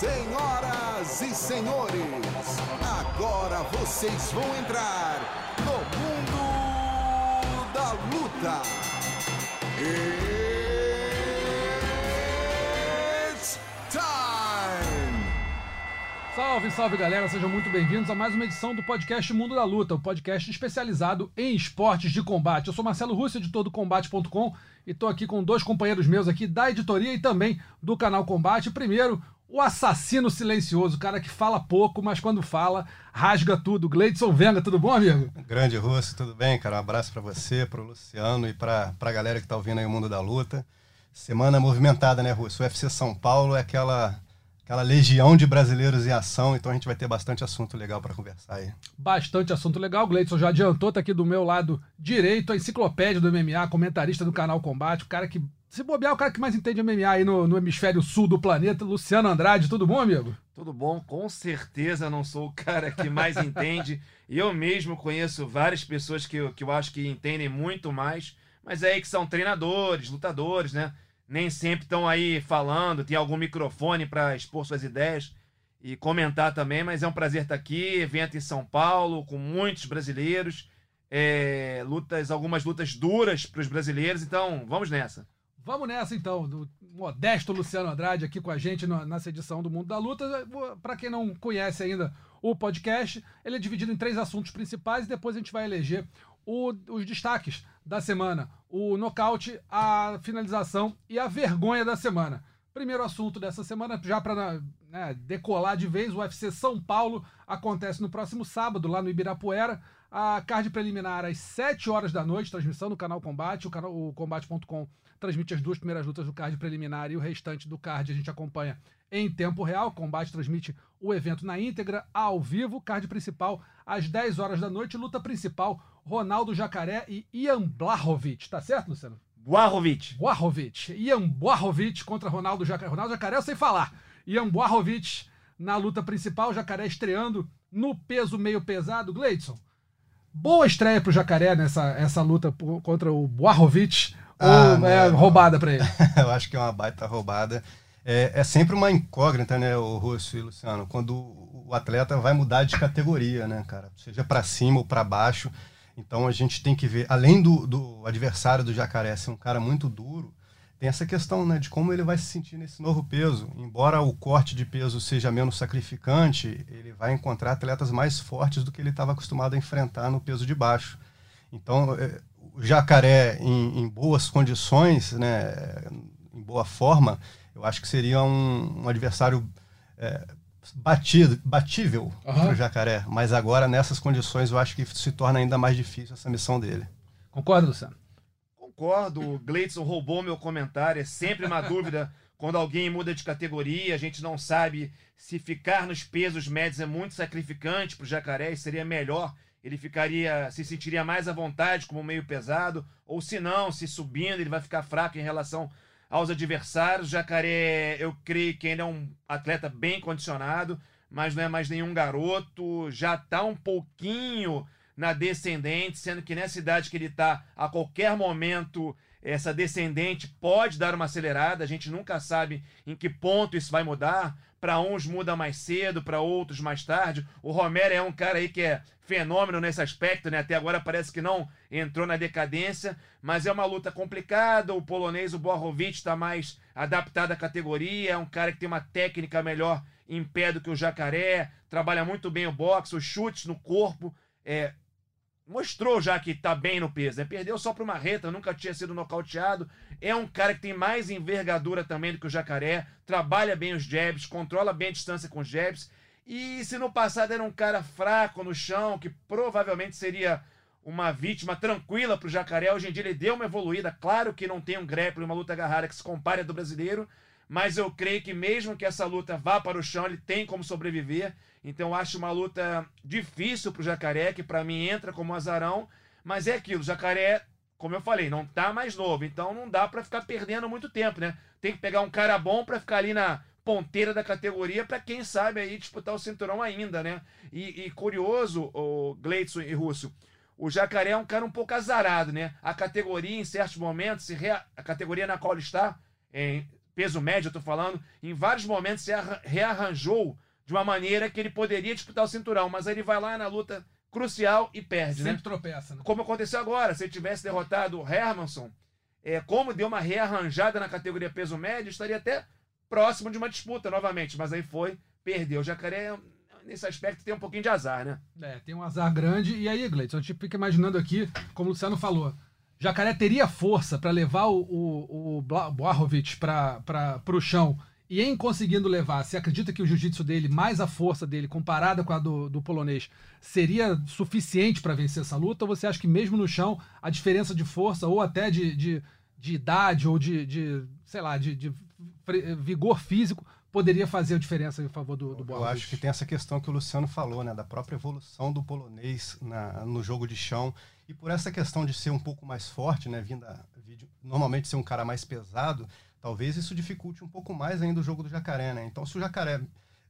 Senhoras e senhores, agora vocês vão entrar no mundo da luta. It's time! Salve, salve galera, sejam muito bem-vindos a mais uma edição do podcast Mundo da Luta, o podcast especializado em esportes de combate. Eu sou Marcelo Russo, editor do Combate.com, e estou aqui com dois companheiros meus aqui da editoria e também do canal Combate. Primeiro, o assassino silencioso, o cara que fala pouco, mas quando fala, rasga tudo. Gleidson Venga, tudo bom, amigo? Grande Russo, tudo bem, cara? Um abraço para você, para o Luciano e para a galera que tá ouvindo aí o Mundo da Luta. Semana movimentada, né, Russo? O UFC São Paulo é aquela aquela legião de brasileiros em ação, então a gente vai ter bastante assunto legal para conversar aí. Bastante assunto legal. O Gleidson já adiantou, tá aqui do meu lado direito, a enciclopédia do MMA, comentarista do canal Combate, o cara que, se bobear, o cara que mais entende MMA aí no, no hemisfério sul do planeta, Luciano Andrade. Tudo bom, amigo? Tudo bom? Com certeza não sou o cara que mais entende. Eu mesmo conheço várias pessoas que, eu- que eu acho que entendem muito mais, mas é aí que são treinadores, lutadores, né? Nem sempre estão aí falando, tem algum microfone para expor suas ideias e comentar também, mas é um prazer estar aqui. Evento em São Paulo, com muitos brasileiros, é, lutas, algumas lutas duras para os brasileiros, então vamos nessa. Vamos nessa então, do modesto Luciano Andrade aqui com a gente nessa edição do Mundo da Luta. Para quem não conhece ainda o podcast, ele é dividido em três assuntos principais e depois a gente vai eleger o- os destaques da semana: o nocaute, a finalização e a vergonha da semana. Primeiro assunto dessa semana, já para decolar de vez, o UFC São Paulo acontece no próximo sábado, lá no Ibirapuera. A card preliminar às 7 horas da noite, transmissão no canal Combate. O, canal, o combate.com transmite as duas primeiras lutas do card preliminar e o restante do card a gente acompanha em tempo real. O Combate transmite o evento na íntegra, ao vivo. Card principal às 10 horas da noite. Luta principal: Ronaldo Jacaré e Ian Blahovic. Tá certo, Luciano? Boarovic. Blahovic. Ian Blahovic contra Ronaldo Jacaré. Ronaldo Jacaré eu sei falar. Ian Blahovic na luta principal. Jacaré estreando no peso meio pesado. Gleidson, boa estreia pro Jacaré nessa essa luta por- contra o Blahovic. Ah, ou é roubada pra ele? Eu acho que é uma baita roubada. É, é sempre uma incógnita, né, o Russo e o Luciano, quando o atleta vai mudar de categoria, né, cara? Seja para cima ou para baixo. Então a gente tem que ver, além do, do adversário do Jacaré ser um cara muito duro, tem essa questão, né, de como ele vai se sentir nesse novo peso. Embora o corte de peso seja menos sacrificante, ele vai encontrar atletas mais fortes do que ele estava acostumado a enfrentar no peso de baixo. Então, é, Jacaré em, em boas condições, né, em boa forma, eu acho que seria um, um adversário é, batido, batível Aham. para o Jacaré. Mas agora, nessas condições, eu acho que se torna ainda mais difícil essa missão dele. Concorda, Luciano? Concordo, o Gleidson roubou meu comentário. É sempre uma dúvida quando alguém muda de categoria. A gente não sabe se ficar nos pesos médios é muito sacrificante para o jacaré e seria melhor. Ele ficaria, se sentiria mais à vontade como meio pesado, ou se não, se subindo, ele vai ficar fraco em relação aos adversários. Jacaré, eu creio que ainda é um atleta bem condicionado, mas não é mais nenhum garoto. Já está um pouquinho na descendente, sendo que nessa idade que ele está, a qualquer momento, essa descendente pode dar uma acelerada. A gente nunca sabe em que ponto isso vai mudar. Para uns muda mais cedo, para outros mais tarde. O Romero é um cara aí que é fenômeno nesse aspecto, né? Até agora parece que não entrou na decadência, mas é uma luta complicada. O polonês, o Borrovic, está mais adaptado à categoria. É um cara que tem uma técnica melhor em pé do que o Jacaré. Trabalha muito bem o boxe, os chutes no corpo. É, mostrou já que tá bem no peso, né? Perdeu só pro Marreta, nunca tinha sido nocauteado. É um cara que tem mais envergadura também do que o Jacaré, trabalha bem os jabs, controla bem a distância com os jabs. E se no passado era um cara fraco no chão, que provavelmente seria uma vítima tranquila pro Jacaré, hoje em dia ele deu uma evoluída. Claro que não tem um grappling, uma luta agarrada que se compare a do brasileiro, mas eu creio que mesmo que essa luta vá para o chão, ele tem como sobreviver. Então acho uma luta difícil pro Jacaré, que para mim entra como azarão, mas é aquilo, o Jacaré, como eu falei, não tá mais novo, então não dá para ficar perdendo muito tempo, né? Tem que pegar um cara bom para ficar ali na ponteira da categoria para quem sabe aí disputar o cinturão ainda, né? E, e curioso, o Gleidson e Russo, o Jacaré é um cara um pouco azarado, né? A categoria, em certos momentos, rea- a categoria na qual ele está, em peso médio, eu tô falando, em vários momentos se arra- rearranjou de uma maneira que ele poderia disputar o cinturão, mas aí ele vai lá na luta crucial e perde, né? Sempre tropeça, né? Como aconteceu agora, se ele tivesse derrotado o Hermanson, é, como deu uma rearranjada na categoria peso médio, estaria até próximo de uma disputa novamente, mas aí foi, perdeu. O Jacaré, nesse aspecto, tem um pouquinho de azar, né? É, tem um azar grande. E aí, Gleison, a gente fica imaginando aqui, como o Luciano falou, Jacaré teria força para levar o, o, o Bla- Blachowicz para o chão. E em conseguindo levar, você acredita que o jiu-jitsu dele, mais a força dele, comparada com a do, do polonês, seria suficiente para vencer essa luta? Ou você acha que mesmo no chão, a diferença de força, ou até de, de, de idade, ou de, de, sei lá, de, de vigor físico, poderia fazer a diferença em favor do, do Eu Blachowicz? acho que tem essa questão que o Luciano falou, né, da própria evolução do polonês na- no jogo de chão e por essa questão de ser um pouco mais forte, né, vinda vídeo, normalmente ser um cara mais pesado, talvez isso dificulte um pouco mais ainda o jogo do Jacaré, né? Então, se o Jacaré,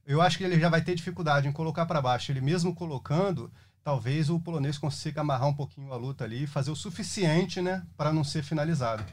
eu acho que ele já vai ter dificuldade em colocar para baixo, ele mesmo colocando, talvez o polonês consiga amarrar um pouquinho a luta ali e fazer o suficiente, né, para não ser finalizado.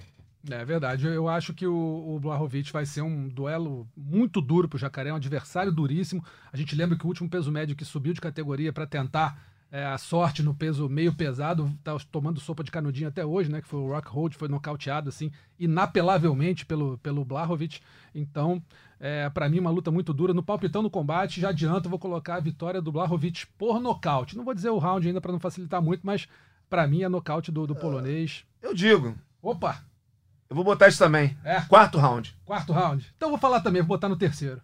É verdade. Eu- acho que o, o Blachowicz vai ser um duelo muito duro pro Jacaré, um adversário duríssimo. A gente lembra que o último peso médio que subiu de categoria para tentar é, a sorte no peso meio pesado, tá tomando sopa de canudinho até hoje, né? Que foi o Rockhold, foi nocauteado assim, inapelavelmente pelo, pelo Blachowicz. Então, é, para mim, uma luta muito dura. No palpitão no combate, já adianto, eu vou colocar a vitória do Blachowicz por nocaute. Não vou dizer o round ainda para não facilitar muito, mas para mim é nocaute do, do polonês. Eu digo, Opa! eu vou botar isso também. É. Quarto round. Quarto round. Então eu vou falar também, vou botar no terceiro.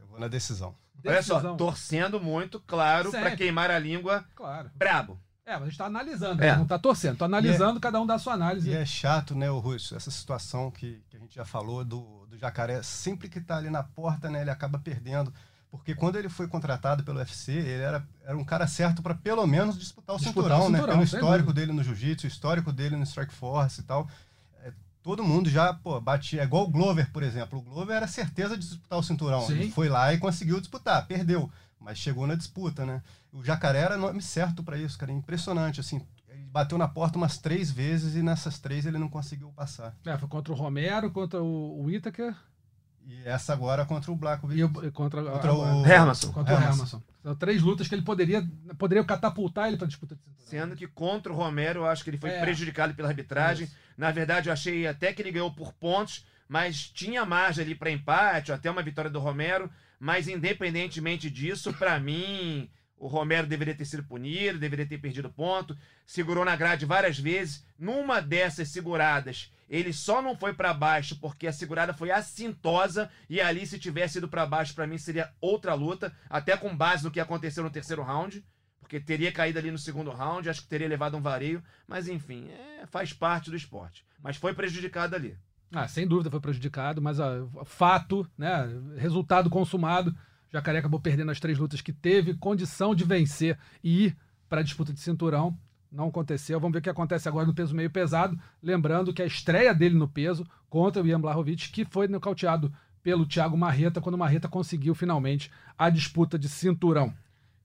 Eu vou na decisão. Olha só, torcendo muito, claro, pra queimar a língua Claro. brabo. É, mas a gente tá analisando, É. não tá torcendo. Tô analisando, cada um dá a sua análise. E é chato, né, o Russo, essa situação que, que a gente já falou do, do Jacaré, sempre que tá ali na porta, né, ele acaba perdendo. Porque quando ele foi contratado pelo UFC, ele era, era um cara certo para pelo menos disputar o Disputar cinturão, o né? cinturão, Pelo sem histórico dele no jiu-jitsu, o histórico dele no Strike Force e tal. É, todo mundo já, pô, batia. É igual o Glover, por exemplo. O Glover era certeza de disputar o cinturão. Sim. Ele foi lá e conseguiu disputar, perdeu, mas chegou na disputa, né? O Jacaré era nome certo para isso, cara. Impressionante, assim. Ele bateu na porta umas três vezes e nessas três ele não conseguiu passar. É, foi contra o Romero, contra o Whittaker E essa agora contra o Black e, o- e contra, Contra a- o- Hermanson. Contra o Hermanson. São três lutas que ele poderia, poderia catapultar ele pra disputa de cinturão. Sendo que contra o Romero, eu acho que ele foi É. prejudicado pela arbitragem. Isso. Na verdade, eu achei até que ele ganhou por pontos, mas tinha margem ali para empate, até uma vitória do Romero. Mas independentemente disso, para mim, o Romero deveria ter sido punido, deveria ter perdido ponto. Segurou na grade várias vezes. Numa dessas seguradas, ele só não foi para baixo porque a segurada foi assintosa e ali se tivesse ido para baixo, para mim seria outra luta, até com base no que aconteceu no terceiro round porque teria caído ali no segundo round, acho que teria levado um vareio, mas enfim, é, faz parte do esporte. Mas foi prejudicado ali. Ah, sem dúvida foi prejudicado, mas fato, né? Resultado consumado. Jacaré acabou perdendo as três lutas que teve, condição de vencer e ir para a disputa de cinturão. Não aconteceu. Vamos ver o que acontece agora no peso meio pesado. Lembrando que a estreia dele no peso contra o Ian Blachowicz, que foi nocauteado pelo Thiago Marreta, quando o Marreta conseguiu finalmente a disputa de cinturão.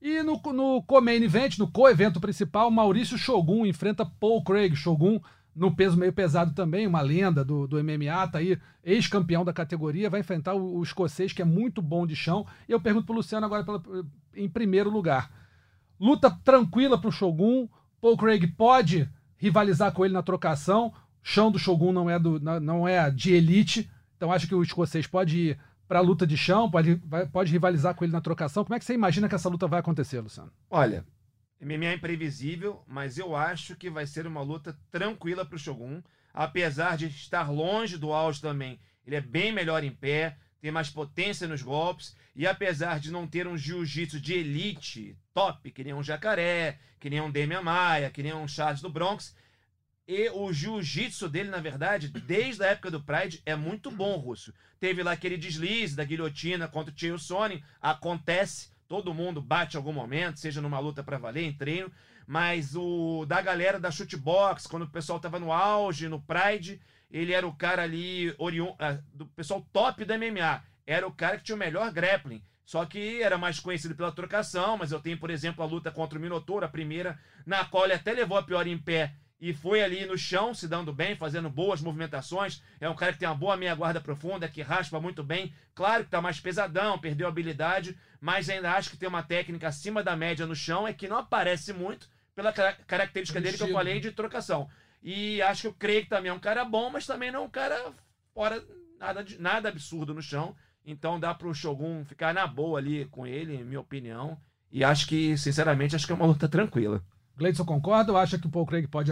E no, no co-main event, no co-evento principal, Maurício Shogun enfrenta Paul Craig. Shogun no peso meio pesado também, uma lenda do, do MMA, tá aí, ex-campeão da categoria, vai enfrentar o, o escocês, que é muito bom de chão. E eu pergunto pro Luciano agora pela- em primeiro lugar. Luta tranquila pro Shogun. Paul Craig pode rivalizar com ele na trocação. Chão do Shogun não é, do, não- é de elite. Então acho que o escocês pode ir para luta de chão, pode, pode rivalizar com ele na trocação. Como é que você imagina que essa luta vai acontecer, Luciano? Olha, MMA é imprevisível, mas eu acho que vai ser uma luta tranquila pro Shogun, apesar de estar longe do auge também. Ele é bem melhor em pé, tem mais potência nos golpes, e apesar de não ter um jiu-jitsu de elite top, que nem um Jacaré, que nem um Demian Maia, que nem um Charles do Bronx, e o jiu-jitsu dele, na verdade, desde a época do Pride, é muito bom, Russo. Teve lá aquele deslize da guilhotina contra o Chael Sonnen, acontece, todo mundo bate em algum momento, seja numa luta pra valer, em treino, mas o da galera da shootbox, quando o pessoal tava no auge, no Pride, ele era o cara ali, oriun... ah, do pessoal top do MMA, era o cara que tinha o melhor grappling, só que era mais conhecido pela trocação, mas eu tenho, por exemplo, a luta contra o Minotauro, a primeira, na qual ele até levou a pior em pé, e foi ali no chão, se dando bem, fazendo boas movimentações. É um cara que tem uma boa meia guarda profunda, que raspa muito bem. Claro que tá mais pesadão, perdeu habilidade, mas ainda acho que tem uma técnica acima da média no chão, é que não aparece muito pela característica dele que eu falei de trocação. E acho que o Craig também é um cara bom, mas também não é um cara fora nada, nada absurdo no chão. Então dá pro Shogun ficar na boa ali com ele, minha opinião. E acho que, sinceramente, acho que é uma luta tranquila. Gleidson concorda ou acha que o Paul Craig pode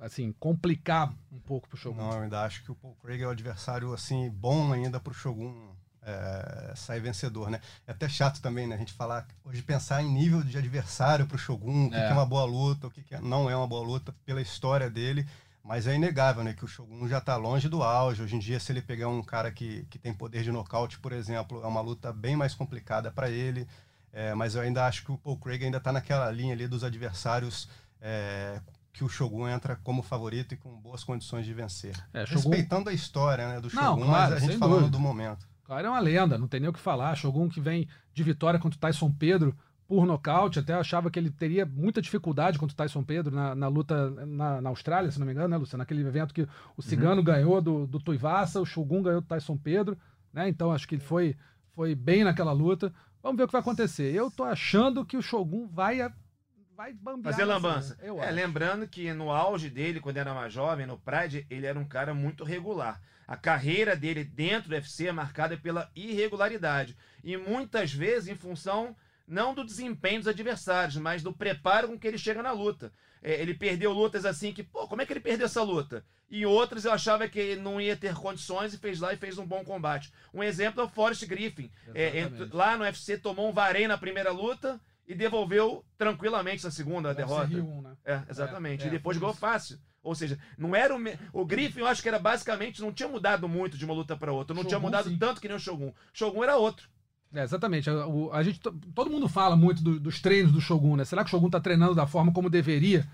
assim complicar um pouco pro Shogun? Não, eu ainda acho que o Paul Craig é um adversário assim bom ainda pro Shogun é, sair vencedor, né? É até chato também, né? A gente falar hoje pensar em nível de adversário pro Shogun, o que é, que é uma boa luta, o que, que é, não é uma boa luta pela história dele. Mas é inegável, né, que o Shogun já está longe do auge. Hoje em dia, se ele pegar um cara que, que tem poder de nocaute, por exemplo, é uma luta bem mais complicada para ele. É, mas eu ainda acho que o Paul Craig ainda está naquela linha ali dos adversários é, que o Shogun entra como favorito e com boas condições de vencer. É, Shogun... Respeitando a história né, do Shogun, não, claro, mas a gente falando dúvida. do momento. Claro, é uma lenda, não tem nem o que falar. Shogun que vem de vitória contra o Tyson Pedro por nocaute, até achava que ele teria muita dificuldade contra o Tyson Pedro na, na luta na, na, Austrália, se não me engano, né, Luciano? Naquele evento que o Cigano uhum. ganhou do, do Tuivasa, o Shogun ganhou do Tyson Pedro, né? Então acho que ele foi, foi bem naquela luta. Vamos ver o que vai acontecer. Eu tô achando que o Shogun vai vai bambear. Fazer lambança. Assim, é, lembrando que no auge dele, quando era mais jovem, no Pride, ele era um cara muito regular. A carreira dele dentro do UFC é marcada pela irregularidade. E muitas vezes em função não do desempenho dos adversários, mas do preparo com que ele chega na luta. É, ele perdeu lutas assim que, pô, como é que ele perdeu essa luta? E outras eu achava que ele não ia ter condições e fez lá e fez um bom combate. Um exemplo é o Forrest Griffin. É, lá no UFC tomou um varei na primeira luta e devolveu tranquilamente na segunda a derrota. Rio, né? É, exatamente. É, e é, depois ganhou fácil. Ou seja, não era o, me... o Griffin, eu acho que era basicamente não tinha mudado muito de uma luta para outra, não Shogun, tinha mudado sim. tanto que nem o Shogun. Shogun era outro. É, exatamente. A, a, gente, todo mundo fala muito do, dos treinos do Shogun, né? Será que o Shogun tá treinando da forma como deveria?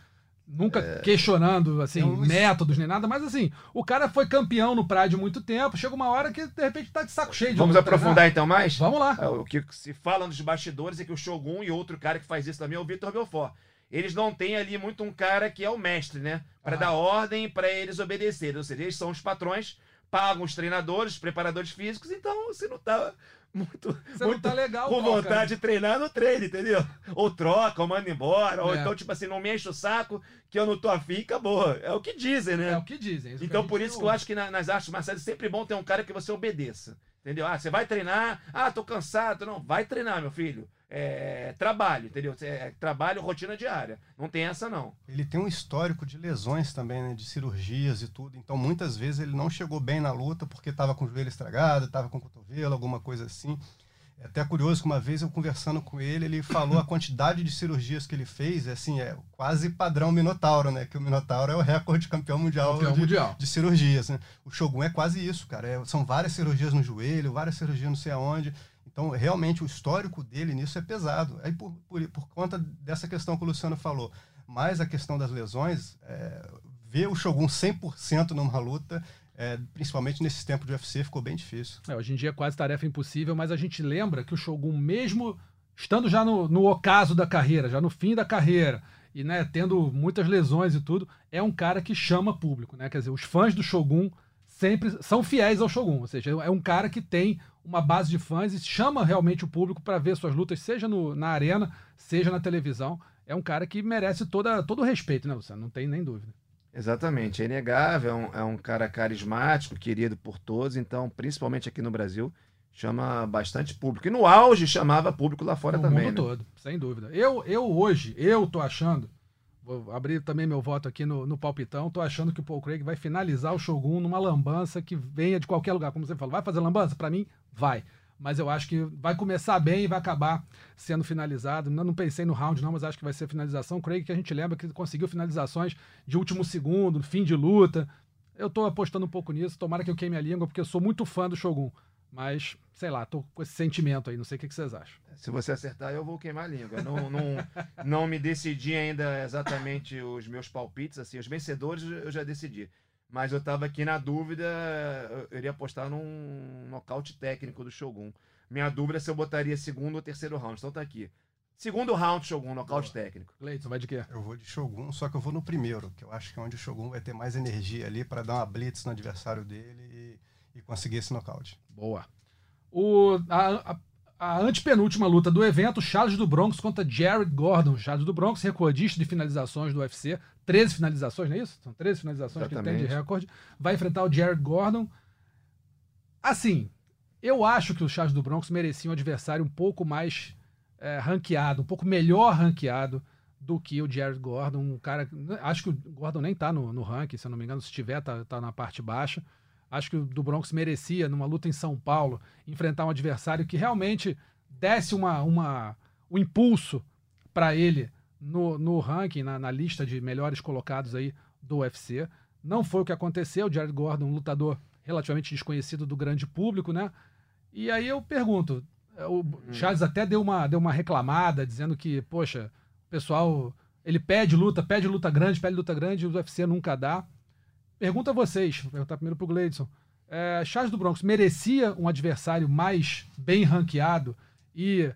Nunca é... questionando, assim, é um... métodos nem nada, mas assim, o cara foi campeão no Pride muito tempo, chega uma hora que de repente tá de saco cheio de Vamos aprofundar treinar. então mais? Vamos lá. É, o que se fala nos bastidores é que o Shogun e outro cara que faz isso também é o Vitor Belfort. Eles não têm ali muito um cara que é o mestre, né? Para ah. dar ordem para eles obedecerem. Ou seja, eles são os patrões, pagam os treinadores, os preparadores físicos, então você não tá muito, Você muito tá legal, com vontade de treinar no treino, entendeu? Ou troca, ou manda embora, é. ou então, tipo assim, não me enche o saco que eu não tô afim, acabou. É o que dizem, né? É o que dizem. É então, por isso que eu acho que na, nas artes marciais é sempre bom ter um cara que você obedeça. Entendeu? Ah, você vai treinar, ah, tô cansado. Não, vai treinar, meu filho é, trabalho, entendeu? É, trabalho, rotina diária. Não tem essa, não. Ele tem um histórico de lesões também, né? De cirurgias e tudo. Então, muitas vezes ele não chegou bem na luta porque estava com o joelho estragado, estava com o cotovelo, alguma coisa assim. É até curioso que uma vez eu conversando com ele, ele falou a quantidade de cirurgias que ele fez, é assim, é quase padrão Minotauro, né? Que o Minotauro é o recorde campeão mundial, campeão de, mundial. de cirurgias, né? O Shogun é quase isso, cara. É, são várias cirurgias no joelho, várias cirurgias não sei aonde. Então, realmente, o histórico dele nisso é pesado. Aí, por, por, por conta dessa questão que o Luciano falou, mais a questão das lesões, é, ver o Shogun 100% numa luta, é, principalmente nesse tempo de UFC, ficou bem difícil. É, hoje em dia é quase tarefa impossível, mas a gente lembra que o Shogun, mesmo estando já no, no ocaso da carreira, já no fim da carreira, e né, tendo muitas lesões e tudo, é um cara que chama público. Né? Quer dizer, os fãs do Shogun sempre são fiéis ao Shogun, ou seja, é um cara que tem uma base de fãs e chama realmente o público para ver suas lutas, seja no, na arena, seja na televisão. É um cara que merece toda, todo o respeito, né, Luciano? Não tem nem dúvida. Exatamente, é inegável, é um, é um cara carismático, querido por todos, então, principalmente aqui no Brasil, chama bastante público. E no auge chamava público lá fora no também. No mundo né? todo, sem dúvida. Eu, eu hoje, eu tô achando Vou abrir também meu voto aqui no, no palpitão. Tô achando que o Paul Craig vai finalizar o Shogun numa lambança que venha de qualquer lugar. Como você falou, vai fazer lambança? Para mim, vai. Mas eu acho que vai começar bem e vai acabar sendo finalizado. Eu não pensei no round, não, mas acho que vai ser finalização. Craig, que a gente lembra que conseguiu finalizações de último segundo, fim de luta. Eu tô apostando um pouco nisso. Tomara que eu queime a língua, porque eu sou muito fã do Shogun. Mas, sei lá, tô com esse sentimento aí, não sei o que, que vocês acham. Se você acertar, eu vou queimar a língua. Não, não, não me decidi ainda exatamente os meus palpites, assim, os vencedores eu já decidi. Mas eu tava aqui na dúvida, eu iria apostar num nocaute técnico do Shogun. Minha dúvida é se eu botaria segundo ou terceiro round. Então tá aqui. Segundo round, Shogun, nocaute técnico. Gleidson, vai de quê? Eu vou de Shogun, só que eu vou no primeiro, que eu acho que é onde o Shogun vai ter mais energia ali para dar uma blitz no adversário dele e, e conseguir esse nocaute. Boa. O, a, a, a antepenúltima luta do evento, Charles do Bronx contra Jared Gordon. Charles do Bronx, recordista de finalizações do UFC. 13 finalizações, não é isso? São 13 finalizações que ele tem de Exatamente. recorde. Vai enfrentar o Jared Gordon. Assim, eu acho que o Charles do Bronx merecia um adversário um pouco mais é, ranqueado, um pouco melhor ranqueado do que o Jared Gordon. Um cara. Acho que o Gordon nem tá no, no ranking, se eu não me engano. Se tiver, tá, tá na parte baixa. Acho que o do Bronx merecia, numa luta em São Paulo, enfrentar um adversário que realmente desse uma, uma, um impulso para ele no, no ranking, na, na lista de melhores colocados aí do UFC. Não foi o que aconteceu. O Jared Gordon, um lutador relativamente desconhecido do grande público, né? E aí eu pergunto, é, o Charles até deu uma, deu uma reclamada, dizendo que, poxa, o pessoal, ele pede luta, pede luta grande, pede luta grande, o UFC nunca dá. Pergunta a vocês, vou perguntar primeiro pro Gleidson. É, Charles do Bronx merecia um adversário mais bem ranqueado e,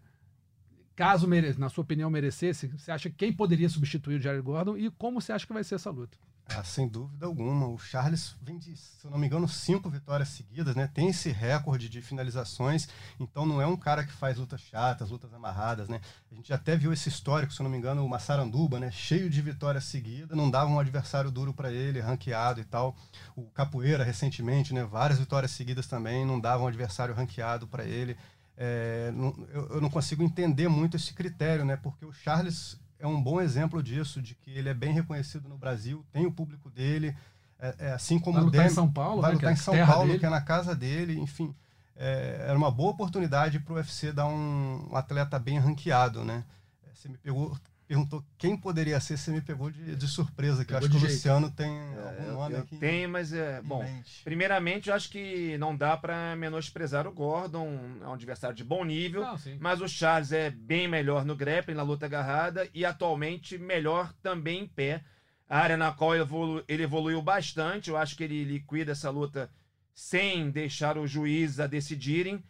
caso, na sua opinião, merecesse, você acha que quem poderia substituir o Jared Gordon e como você acha que vai ser essa luta? Ah, sem dúvida alguma. O Charles vem de, se eu não me engano, cinco vitórias seguidas, né? Tem esse recorde de finalizações, então não é um cara que faz lutas chatas, lutas amarradas, né? A gente até viu esse histórico, se eu não me engano, o Massaranduba, né? Cheio de vitórias seguidas, não dava um adversário duro para ele, ranqueado e tal. O Capoeira, recentemente, né? Várias vitórias seguidas também, não dava um adversário ranqueado para ele. É, não- eu, eu não consigo entender muito esse critério, né? Porque o Charles é um bom exemplo disso, de que ele é bem reconhecido no Brasil, tem o público dele, é, é assim como Vai o lutar em Demi- São Paulo, vai né, lutar é em São Paulo, dele. que é na casa dele, enfim. É, era uma boa oportunidade para o UFC dar um, um atleta bem ranqueado, né? É, Você me pegou, perguntou quem poderia ser, você me pegou de, de surpresa, que eu acho que o jeito. Luciano tem É, algum nome eu aqui. tenho, mas é. Bom, mente. primeiramente, eu acho que não dá pra menosprezar o Gordon. É um adversário de bom nível. Não. Mas o Charles é bem melhor no grappling, na luta agarrada, e atualmente melhor também em pé. A área na qual ele, evolu- ele evoluiu bastante, eu acho que ele liquida essa luta sem deixar os juízes a decidirem.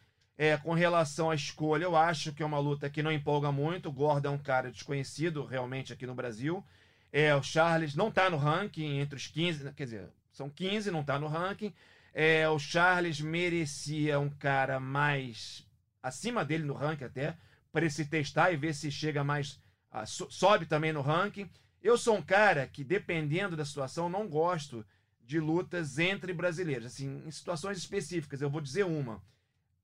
É, com relação à escolha, eu acho que é uma luta que não empolga muito. O Gordon é um cara desconhecido realmente aqui no Brasil. É, o Charles não tá no ranking entre os 15, quer dizer, são 15, não tá no ranking. É, o Charles merecia um cara mais acima dele no ranking até, para se testar e ver se chega mais. so- sobe também no ranking. Eu sou um cara que, dependendo da situação, não gosto de lutas entre brasileiros. Assim, em situações específicas, eu vou dizer uma.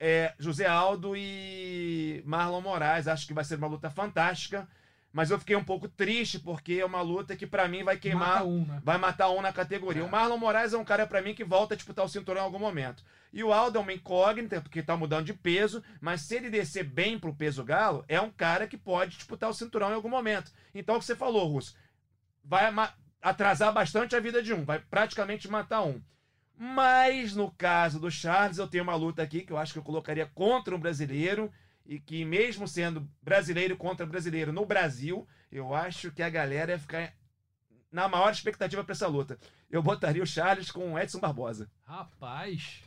É José Aldo e Marlon Moraes. Acho que vai ser uma luta fantástica. Mas eu fiquei um pouco triste porque é uma luta que, pra mim, vai queimar um, né? vai matar um na categoria. É. O Marlon Moraes é um cara pra mim que volta a disputar o cinturão em algum momento. E o Aldo é uma incógnita, porque tá mudando de peso, mas se ele descer bem pro peso galo, é um cara que pode disputar o cinturão em algum momento. Então o que você falou, Russo, vai atrasar bastante a vida de um, vai praticamente matar um. Mas no caso do Charles, eu tenho uma luta aqui que eu acho que eu colocaria contra um brasileiro e que mesmo sendo brasileiro contra brasileiro no Brasil, eu acho que a galera ia ficar na maior expectativa para essa luta. Eu botaria o Charles com o Edson Barbosa. Rapaz.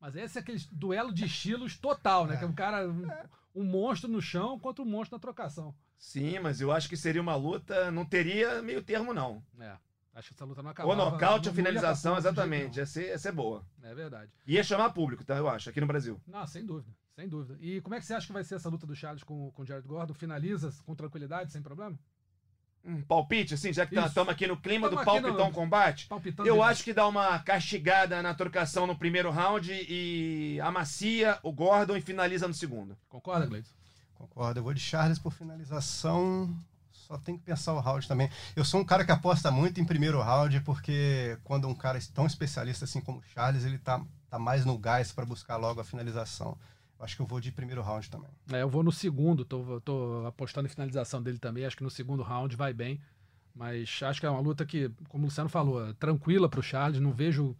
Mas esse é aquele duelo de estilos total, né? É. Que é um cara, um, um monstro no chão contra um monstro na trocação. Sim, mas eu acho que seria uma luta, não teria meio termo não. É. Acho que essa luta não acabava. Ou nocaute ou finalização, exatamente. Ia ser, ia ser boa. É verdade. Ia chamar público, tá? Eu acho, aqui no Brasil. Não, sem dúvida. Sem dúvida. E como é que você acha que vai ser essa luta do Charles com, com o Jared Gordon? Finaliza com tranquilidade, sem problema? Um palpite, assim, já que estamos aqui no clima Tamo do palpitão no- combate. Palpitando Eu acho que dá uma castigada na trocação no primeiro round e amacia o Gordon e finaliza no segundo. Concorda, Gleison? Concordo, eu vou de Charles por finalização. Só tem que pensar o round também. Eu sou um cara que aposta muito em primeiro round, porque quando um cara tão especialista assim como o Charles, ele tá, tá mais no gás para buscar logo a finalização. Acho que eu vou de primeiro round também. É, eu vou no segundo, tô, tô apostando em finalização dele também. Acho que no segundo round vai bem. Mas acho que é uma luta que, como o Luciano falou, é tranquila pro Charles. Não vejo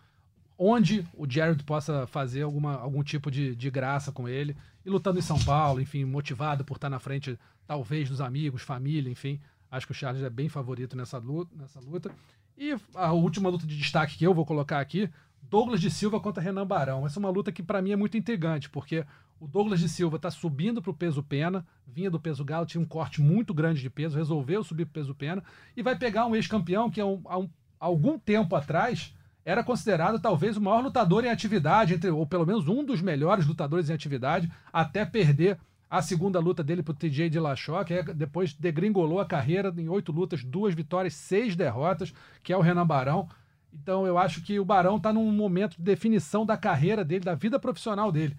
onde o Jared possa fazer alguma, algum tipo de, de graça com ele. E lutando em São Paulo, enfim, motivado por estar na frente, talvez, dos amigos, família, enfim. Acho que o Charles é bem favorito nessa luta. Nessa luta. E a última luta de destaque que eu vou colocar aqui, Douglas de Silva contra Renan Barão. Essa é uma luta que para mim é muito intrigante, porque o Douglas de Silva está subindo para o peso pena, vinha do peso galo, tinha um corte muito grande de peso, resolveu subir para o peso pena e vai pegar um ex-campeão que há, um, há um, algum tempo atrás era considerado talvez o maior lutador em atividade, entre, ou pelo menos um dos melhores lutadores em atividade, até perder a segunda luta dele para o TJ Dillashaw, que depois degringolou a carreira em oito lutas, duas vitórias, seis derrotas, que é o Renan Barão. Então eu acho que o Barão está num momento de definição da carreira dele, da vida profissional dele.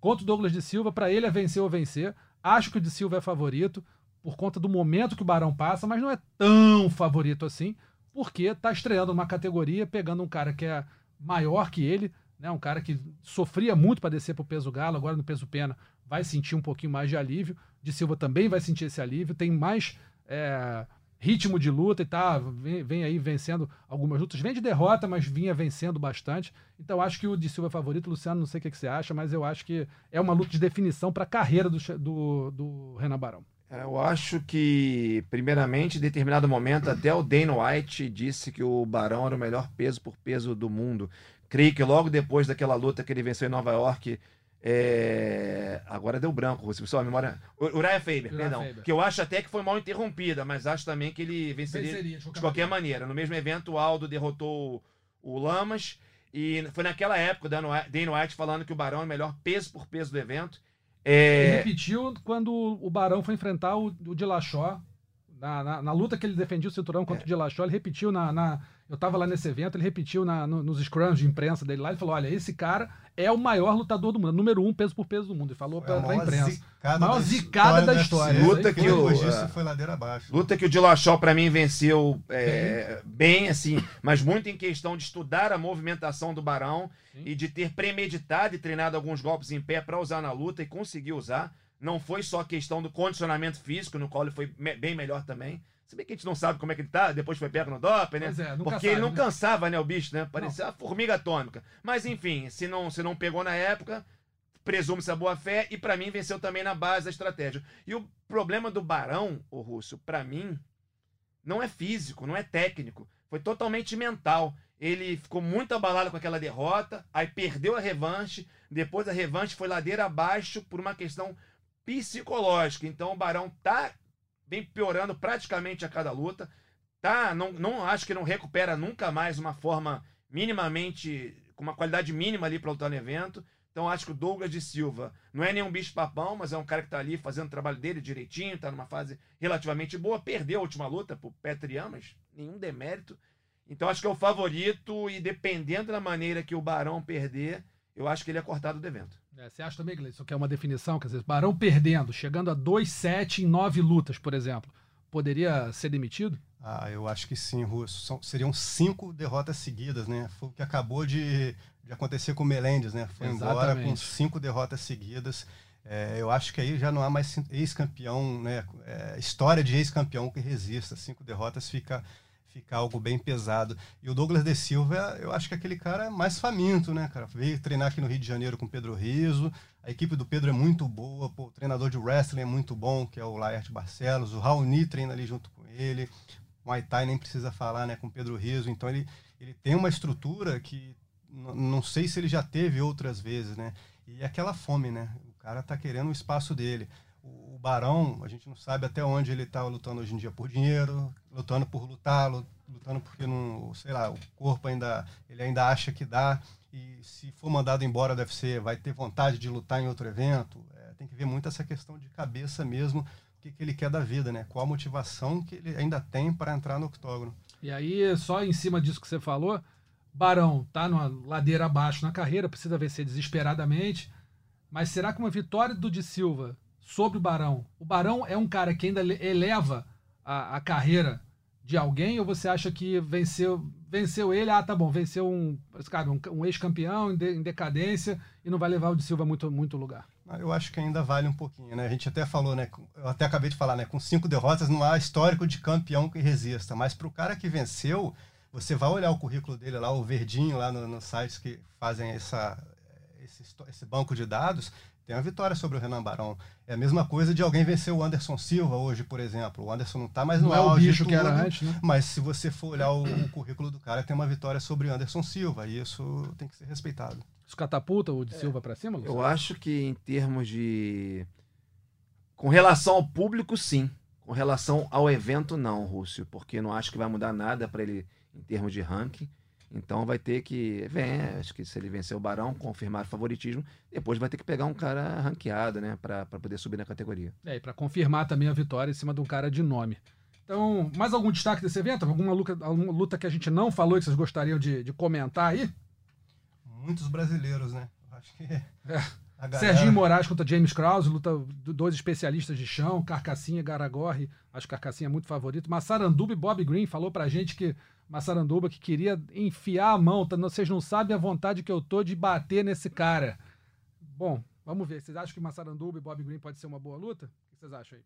Contra o Douglas de Silva, para ele é vencer ou vencer. Acho que o de Silva é favorito, por conta do momento que o Barão passa, mas não é tão favorito assim, porque está estreando uma categoria, pegando um cara que é maior que ele, né, um cara que sofria muito para descer para o peso galo, agora no peso pena vai sentir um pouquinho mais de alívio. De Silva também vai sentir esse alívio, tem mais é, ritmo de luta e tá, vem, vem, aí vencendo algumas lutas. Vem de derrota, mas vinha vencendo bastante. Então acho que o de Silva é favorito. Luciano, não sei o que, que você acha, mas eu acho que é uma luta de definição para a carreira do, do, do Renan Barão. É, eu acho que, primeiramente, em determinado momento, até o Dana White disse que o Barão era o melhor peso por peso do mundo. Creio que logo depois daquela luta que ele venceu em Nova York, é... Agora deu branco, se a memória. Uriah Faber, Uriah perdão. Faber. Que eu acho até que foi mal interrompida, mas acho também que ele venceria, venceria de qualquer, de qualquer maneira. maneira. No mesmo evento, o Aldo derrotou o Lamas. E foi naquela época o Dana White falando que o Barão é o melhor peso por peso do evento. É... Ele repetiu quando o Barão foi enfrentar o, o Dillashaw. Na, na, na, luta que ele defendia o cinturão contra é. o Dillashaw, ele repetiu na, na eu estava lá nesse evento, ele repetiu na, no, nos scrums de imprensa dele lá, ele falou: olha, esse cara é o maior lutador do mundo, número um peso por peso do mundo. Ele falou para a imprensa. Zicada maior da zicada da história. Luta que o, disso foi ladeira abaixo. Luta que o Dillashaw para mim venceu é, bem, assim, mas muito em questão de estudar a movimentação do Barão Sim. e de ter premeditado e treinado alguns golpes em pé para usar na luta e conseguir usar. Não foi só questão do condicionamento físico, no qual ele foi bem melhor também. Se bem que a gente não sabe como é que ele tá, depois foi pego no doping, né? É, Porque sabe, ele não né? cansava, né, o bicho, né? Parecia não. uma formiga atômica. Mas enfim, se não, se não pegou na época, presume-se a boa fé e para mim venceu também na base da estratégia. E o problema do Barão, o Russo, para mim, não é físico, não é técnico. Foi totalmente mental. Ele ficou muito abalado com aquela derrota, aí perdeu a revanche, depois a revanche foi ladeira abaixo por uma questão psicológica. Então o Barão tá vem piorando praticamente a cada luta. Tá, não, não acho que não recupera nunca mais uma forma minimamente, com uma qualidade mínima ali para lutar no evento. Então acho que o Douglas de Silva não é nenhum bicho papão, mas é um cara que tá ali fazendo o trabalho dele direitinho, tá numa fase relativamente boa. Perdeu a última luta pro Petri Amas, nenhum demérito. Então acho que é o favorito e dependendo da maneira que o Barão perder, eu acho que ele é cortado do evento. É, você acha também, Gleison, que é uma definição? Quer dizer, Barão perdendo, chegando a 2-7 em 9 lutas, por exemplo, poderia ser demitido? Ah, eu acho que sim, Russo. São, seriam cinco derrotas seguidas, né? Foi o que acabou de, de acontecer com o Melendez, né? Foi Exatamente. embora com cinco derrotas seguidas. É, eu acho que aí já não há mais ex-campeão, né? É, história de ex-campeão que resista. Cinco derrotas fica fica algo bem pesado. E o Douglas de Silva, eu acho que é aquele cara mais faminto, né, cara? Veio treinar aqui no Rio de Janeiro com o Pedro Riso. A equipe do Pedro é muito boa, pô, o treinador de wrestling é muito bom, que é o Laerte Barcelos. O Raoni treina ali junto com ele. O Muay Thai nem precisa falar, né, com o Pedro Riso. Então ele, ele tem uma estrutura que não sei se ele já teve outras vezes, né? E aquela fome, né? O cara tá querendo o espaço dele o Barão, a gente não sabe até onde ele está lutando hoje em dia por dinheiro, lutando por lutar, lutando porque não, sei lá, o corpo ainda ele ainda acha que dá e se for mandado embora deve ser, vai ter vontade de lutar em outro evento. É, tem que ver muito essa questão de cabeça mesmo, o que, que ele quer da vida, né? Qual a motivação que ele ainda tem para entrar no octógono. E aí, só em cima disso que você falou, Barão tá numa ladeira abaixo na carreira, precisa vencer desesperadamente. Mas será que uma vitória do de Silva sobre o Barão. O Barão é um cara que ainda eleva a, a carreira de alguém ou você acha que venceu venceu ele, ah, tá bom, venceu um, um, um ex-campeão em, de, em, decadência e não vai levar o de Silva muito, muito lugar? Ah, eu acho que ainda vale um pouquinho, né? A gente até falou, né? Eu até acabei de falar, né? Com cinco derrotas não há histórico de campeão que resista, mas para o cara que venceu, você vai olhar o currículo dele lá, o verdinho lá nos no sites que fazem essa, esse, esse banco de dados, tem uma vitória sobre o Renan Barão. É a mesma coisa de alguém vencer o Anderson Silva hoje, por exemplo. O Anderson não está mais no Não é o auge bicho de que era tudo, antes, né? Mas se você for olhar o, o currículo do cara, tem uma vitória sobre o Anderson Silva. E isso tem que ser respeitado. Isso catapulta o de Silva pra cima, Luciano? Eu acho que em termos de. Com relação ao público, sim. Com relação ao evento, não, Rússio. Porque não acho que vai mudar nada para ele em termos de ranking. Então vai ter que. Vem, acho que se ele vencer o Barão, confirmar o favoritismo, depois vai ter que pegar um cara ranqueado, né? Pra, pra poder subir na categoria. É, e pra confirmar também a vitória em cima de um cara de nome. Então, mais algum destaque desse evento? Alguma luta, alguma luta que a gente não falou e que vocês gostariam de, de comentar aí? Muitos brasileiros, né? Acho que. galera- Serginho Moraes contra James Krause, luta dois especialistas de chão, Carcassinha, Garagorri, acho que Carcassinha é muito favorito. Massaranduba e Bob Green falou pra gente que Massaranduba que queria enfiar a mão, tá? vocês não sabem a vontade que eu tô de bater nesse cara. Bom, vamos ver, vocês acham que Massaranduba e Bob Green pode ser uma boa luta? O que vocês acham aí?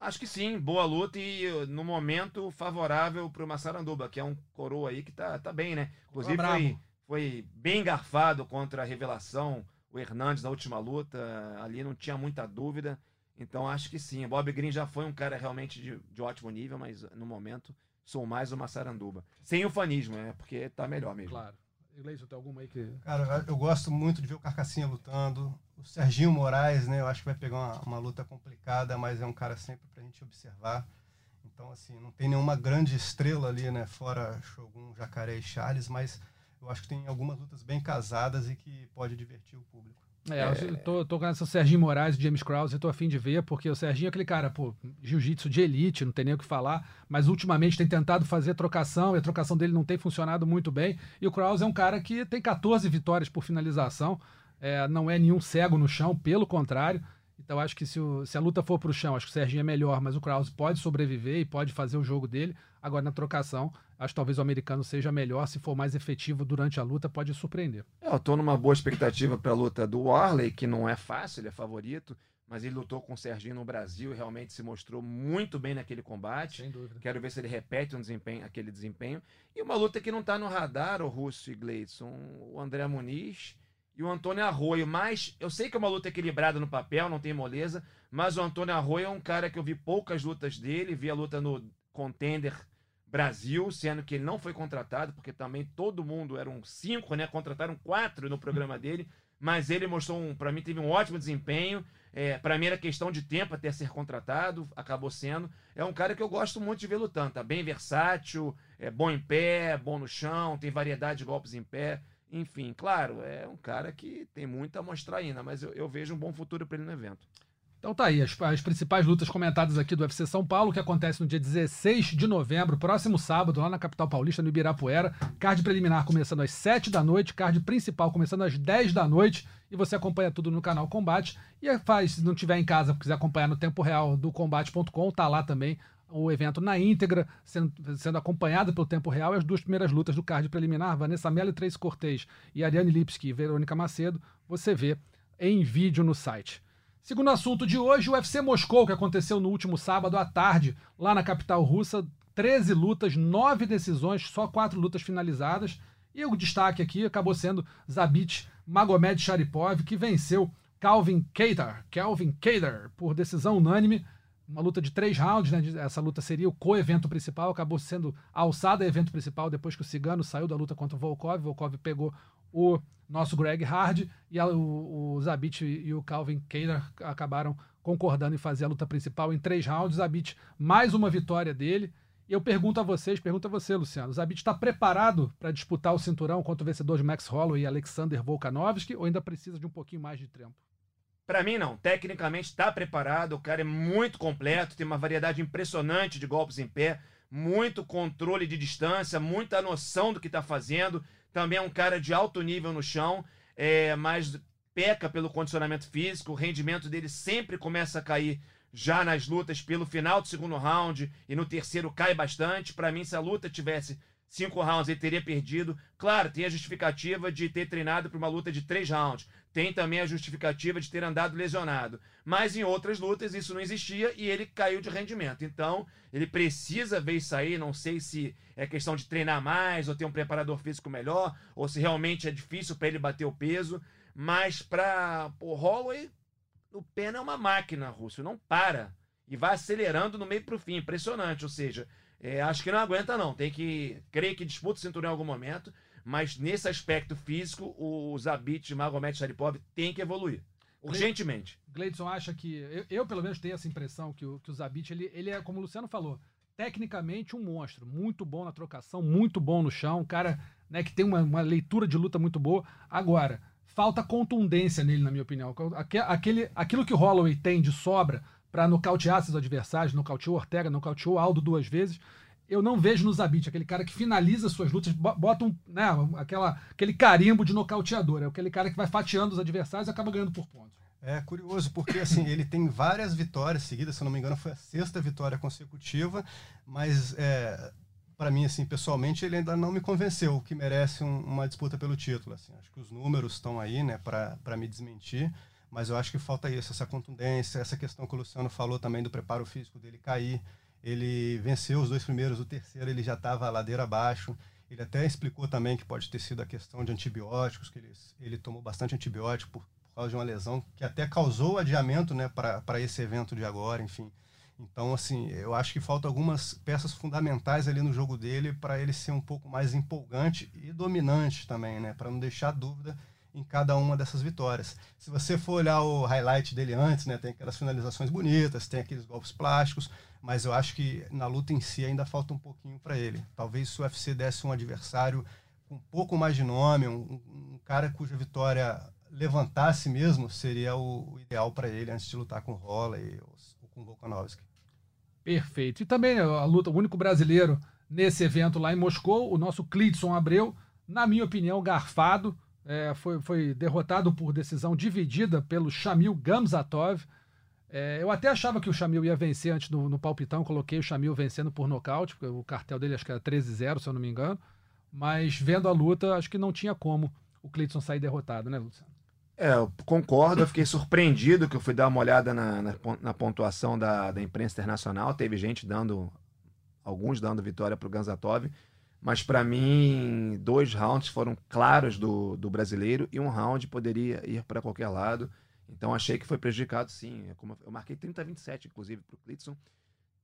Acho que sim, boa luta e uh, no momento favorável pro Massaranduba, que é um coroa aí que tá, tá bem, né? Inclusive foi, foi bem garfado contra a revelação, o Hernandes na última luta, ali não tinha muita dúvida. Então acho que sim. Bob Green já foi um cara realmente de, de ótimo nível, mas no momento sou mais o Massaranduba. Sem ufanismo, é porque tá melhor mesmo. Claro. Iglesias, tem alguma aí que. Cara, eu gosto muito de ver o Carcassinha lutando. O Serginho Moraes, né? Eu acho que vai pegar uma, uma luta complicada, mas é um cara sempre pra gente observar. Então, assim, não tem nenhuma grande estrela ali, né? Fora Shogun, Jacaré e Charles, mas eu acho que tem algumas lutas bem casadas e que pode divertir o público. É, eu tô, tô com essa Serginho Moraes e James Krause, eu tô afim de ver, porque o Serginho é aquele cara, pô, jiu-jitsu de elite, não tem nem o que falar, mas ultimamente tem tentado fazer trocação, e a trocação dele não tem funcionado muito bem. E o Krause é um cara que tem 14 vitórias por finalização, é, não é nenhum cego no chão, pelo contrário. Então acho que se, o- se a luta for pro chão, acho que o Serginho é melhor, mas o Krause pode sobreviver e pode fazer o jogo dele. Agora na trocação, acho que talvez o americano seja melhor, se for mais efetivo durante a luta, pode surpreender. É, Eu tô numa boa expectativa pra luta do Warley, que não é fácil, ele é favorito, mas ele lutou com o Serginho no Brasil e realmente se mostrou muito bem naquele combate. Sem dúvida. Quero ver se ele repete um desempenho, aquele desempenho. E uma luta que não tá no radar, o Russo e Gleidson, o André Muniz e o Antônio Arroio. Mas eu sei que é uma luta equilibrada no papel, não tem moleza, mas o Antônio Arroio é um cara que eu vi poucas lutas dele, vi a luta no Contender Brasil, sendo que ele não foi contratado, porque também todo mundo eram cinco, né? Contrataram quatro no programa dele, mas ele mostrou um, para mim teve um ótimo desempenho. É, para mim era questão de tempo até ser contratado, acabou sendo. É um cara que eu gosto muito de ver lutando, tá bem versátil, é bom em pé, bom no chão, tem variedade de golpes em pé. Enfim, claro, é um cara que tem muito a mostrar ainda, mas eu, eu vejo um bom futuro para ele no evento. Então tá aí, as, as principais lutas comentadas aqui do UFC São Paulo, que acontece no dia 16 de novembro, próximo sábado, lá na capital paulista, no Ibirapuera. Card preliminar começando às 7 da noite, card principal começando às 10 da noite. E você acompanha tudo no canal Combate. E faz, se não tiver em casa, quiser acompanhar no tempo real do combate.com, tá lá também o evento na íntegra, sendo, sendo acompanhado pelo tempo real. E as duas primeiras lutas do card preliminar, Vanessa Mello e Trace Cortez, e Ariane Lipski e Verônica Macedo, você vê em vídeo no site. Segundo assunto de hoje, o UFC Moscou, que aconteceu no último sábado à tarde, lá na capital russa. 13 lutas, 9 decisões, só 4 lutas finalizadas. E o destaque aqui acabou sendo Zabit Magomed Sharipov, que venceu Calvin Kattar, Calvin Kattar, por decisão unânime. Uma luta de três rounds, né? Essa luta seria o co-evento principal, acabou sendo alçada evento principal depois que o Cigano saiu da luta contra o Volkov. Volkov pegou o nosso Greg Hard e a- o, o Zabit e o Calvin Kattar acabaram concordando em fazer a luta principal em três rounds. Zabit, mais uma vitória dele. E eu pergunto a vocês, pergunto a você, Luciano, o Zabit está preparado para disputar o cinturão contra o vencedor de Max Holloway e Alexander Volkanovski ou ainda precisa de um pouquinho mais de tempo? Pra mim, não. Tecnicamente está preparado. O cara é muito completo, tem uma variedade impressionante de golpes em pé, muito controle de distância, muita noção do que está fazendo. Também é um cara de alto nível no chão, é, mas peca pelo condicionamento físico. O rendimento dele sempre começa a cair já nas lutas pelo final do segundo round e no terceiro cai bastante. Pra mim, se a luta tivesse cinco rounds ele teria perdido. Claro, tem a justificativa de ter treinado para uma luta de três rounds. Tem também a justificativa de ter andado lesionado. Mas em outras lutas isso não existia e ele caiu de rendimento. Então, ele precisa ver isso aí. Não sei se é questão de treinar mais ou ter um preparador físico melhor, ou se realmente é difícil para ele bater o peso. Mas para o Holloway, o Pena é uma máquina, Russo, não para. E vai acelerando no meio para o fim. Impressionante. Ou seja, é, acho que não aguenta, não. Tem que. Creio que disputa o cinturão em algum momento. Mas nesse aspecto físico, o Zabit Magomed Sharipov tem que evoluir. Urgentemente. Gleidson acha que. Eu, eu, pelo menos, tenho essa impressão que o, que o Zabit, ele, ele é, como o Luciano falou, tecnicamente um monstro. Muito bom na trocação, muito bom no chão. Um cara né, que tem uma, uma leitura de luta muito boa. Agora, falta contundência nele, na minha opinião. Aquele, aquilo que o Holloway tem de sobra para nocautear seus adversários, nocauteou Ortega, nocauteou Aldo duas vezes eu não vejo no Zabit, aquele cara que finaliza suas lutas, bota um, né, aquela, aquele carimbo de nocauteador. É aquele cara que vai fatiando os adversários e acaba ganhando por pontos. É curioso, porque assim, ele tem várias vitórias seguidas, se eu não me engano, foi a sexta vitória consecutiva, mas é, para mim, assim, pessoalmente, ele ainda não me convenceu que merece um, uma disputa pelo título. Assim. Acho que os números estão aí, né, para me desmentir, mas eu acho que falta isso, essa contundência, essa questão que o Luciano falou também do preparo físico dele cair. Ele venceu os dois primeiros, o terceiro ele já estava ladeira abaixo. Ele até explicou também que pode ter sido a questão de antibióticos, que ele, ele tomou bastante antibiótico por, por causa de uma lesão que até causou adiamento né, para esse evento de agora, enfim. Então, assim, eu acho que faltam algumas peças fundamentais ali no jogo dele para ele ser um pouco mais empolgante e dominante também, né? Para não deixar dúvida em cada uma dessas vitórias. Se você for olhar o highlight dele antes, né, tem aquelas finalizações bonitas, tem aqueles golpes plásticos, mas eu acho que na luta em si ainda falta um pouquinho para ele. Talvez se o UFC desse um adversário com um pouco mais de nome, um, um cara cuja vitória levantasse mesmo, seria o, o ideal para ele antes de lutar com o Holloway ou, ou com o Volkanovski. Perfeito. E também a luta, o único brasileiro nesse evento lá em Moscou, o nosso Clidson Abreu, na minha opinião, garfado, é, foi, foi derrotado por decisão dividida pelo Shamil Gamzatov. É, eu até achava que o Shamil ia vencer antes do, no palpitão, coloquei o Shamil vencendo por nocaute, porque o cartel dele acho que era 13-0, se eu não me engano. Mas vendo a luta, acho que não tinha como o Cleiton sair derrotado, né, Luciano? É, eu concordo, eu fiquei surpreendido que eu fui dar uma olhada na, na, na pontuação da, da imprensa internacional. Teve gente dando, alguns dando vitória para o Ganzatov. Mas para mim, dois rounds foram claros do, do brasileiro e um round poderia ir para qualquer lado. Então achei que foi prejudicado, sim. É como eu marquei 30 a 27, inclusive, para o Clitson.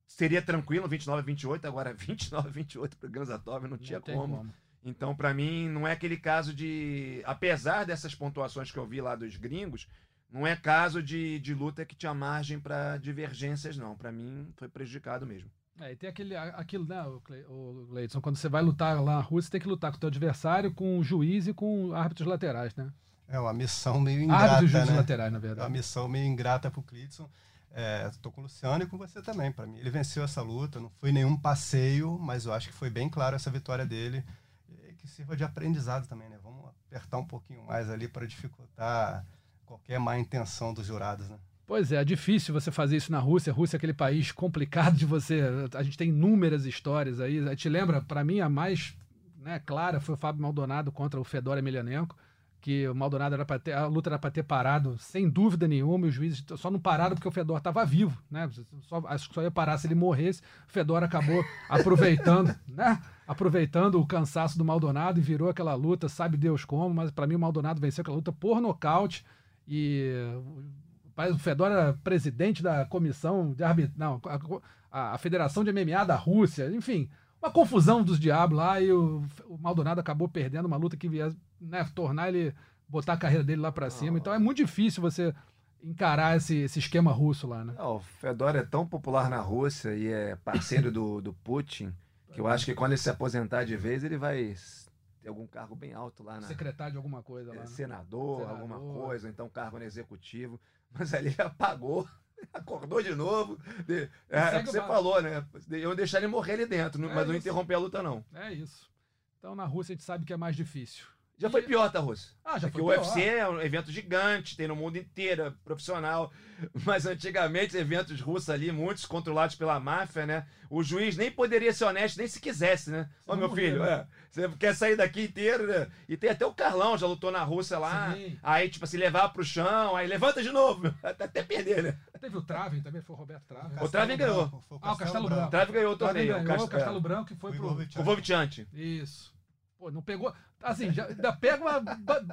Seria tranquilo 29 a 28, agora 29 a 28 para o Ganzatov, não, não tinha como. como. Então, para mim, não é aquele caso de. Apesar dessas pontuações que eu vi lá dos gringos, não é caso de, de luta que tinha margem para divergências, não. Para mim, foi prejudicado mesmo. É, e tem aquele, aquilo, né, o Leidson, quando você vai lutar lá na Rússia, você tem que lutar com o teu adversário, com o juiz e com árbitros laterais, né? É uma missão meio ingrata, Árbitros juízes né? laterais, na verdade. É uma missão meio ingrata pro Clidson. É, tô com o Luciano e com você também. Para mim, ele venceu essa luta, não foi nenhum passeio, mas eu acho que foi bem claro essa vitória dele, que sirva de aprendizado também, né? Vamos apertar um pouquinho mais ali para dificultar qualquer má intenção dos jurados, né? Pois é, é difícil você fazer isso na Rússia. A Rússia é aquele país complicado de você. A gente tem inúmeras histórias aí. Te lembra, para mim, a mais né, clara foi o Fábio Maldonado contra o Fedor Emelianenko, que o Maldonado era para ter, a luta era para ter parado sem dúvida nenhuma, e os juízes só não pararam porque o Fedor estava vivo, né? Só, acho que só ia parar se ele morresse. O Fedor acabou aproveitando, né? Aproveitando o cansaço do Maldonado e virou aquela luta, sabe Deus como, mas para mim o Maldonado venceu aquela luta por nocaute e o Fedor era presidente da comissão de arbitragem, não, a, a, Federação de MMA da Rússia, enfim, uma confusão dos diabos lá e o, o Maldonado acabou perdendo uma luta que ia né, tornar ele, botar a carreira dele lá para cima. Então é muito difícil você encarar esse, esse esquema russo lá, né? Não, o Fedor é tão popular na Rússia e é parceiro do, do Putin que eu acho que quando ele se aposentar de vez ele vai ter algum cargo bem alto lá na secretário de alguma coisa lá, é, né? senador, senador, alguma coisa, então cargo no executivo mas ali apagou, acordou de novo. De, é, o que você falou, né? Eu deixar ele morrer ali dentro, é mas isso. não interromper a luta, não. É isso. Então na Rússia a gente sabe que é mais difícil. Já foi pior, tá, Russo? Ah, já Porque foi o pior. UFC é um evento gigante, tem no mundo inteiro, é profissional. Mas antigamente, eventos russos ali, muitos controlados pela máfia, né? O juiz nem poderia ser honesto, nem se quisesse, né? Ó, não meu morrer, filho, né? é, você quer sair daqui inteiro, né? E tem até o Carlão, já lutou na Rússia lá. Sim. Aí, tipo assim, levar pro chão, aí levanta de novo, até, até perder, né? Teve o Traven também, foi o Roberto Traven. O Traven ganhou. Foi Ah, o Castelo Branco. O Traven ganhou o O torneio. ganhou, o o Cast- Castelo Branco que foi Foi pro... O Vovchante. Isso. Pô, não pegou. Assim, já, ainda pega uma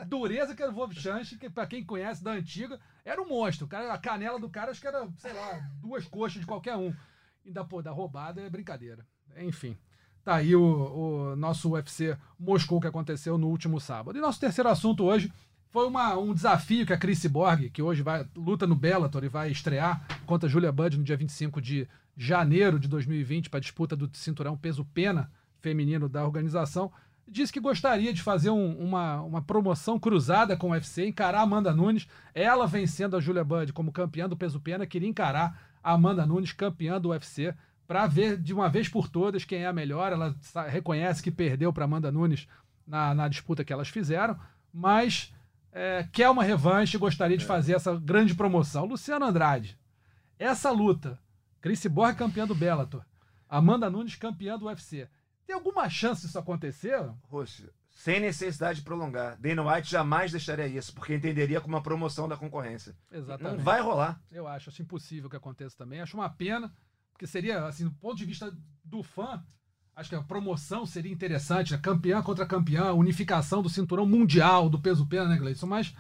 dureza que era o Vovchanch, que pra quem conhece da antiga, era um monstro. Cara, a canela do cara, acho que era, sei lá, duas coxas de qualquer um. Ainda, pô, da roubada é brincadeira. Enfim. Tá aí o, o nosso UFC Moscou que aconteceu no último sábado. E nosso terceiro assunto hoje foi uma, um desafio que a Chris Borg, que hoje vai, luta no Bellator e vai estrear contra a Julia Budd no dia 25 de janeiro de 2020 para disputa do cinturão peso-pena feminino da organização, disse que gostaria de fazer um- uma, uma promoção cruzada com o UFC, encarar a Amanda Nunes, ela vencendo a Julia Budd como campeã do peso-pena, queria encarar a Amanda Nunes campeã do UFC para ver de uma vez por todas quem é a melhor. Ela reconhece que perdeu para Amanda Nunes na, na disputa que elas fizeram, mas é, quer uma revanche e gostaria de fazer essa grande promoção. Luciano Andrade, essa luta, Chris Borg campeã do Bellator, Amanda Nunes campeã do UFC. Tem alguma chance disso acontecer? Russo, sem necessidade de prolongar. Dana White jamais deixaria isso, porque entenderia como uma promoção da concorrência. Exatamente. Não vai rolar. Eu acho, acho impossível que aconteça também. Acho uma pena, porque seria, assim, do ponto de vista do fã, acho que a promoção seria interessante, né? Campeã contra campeã, unificação do cinturão mundial do peso pena, né, Gleison? Mas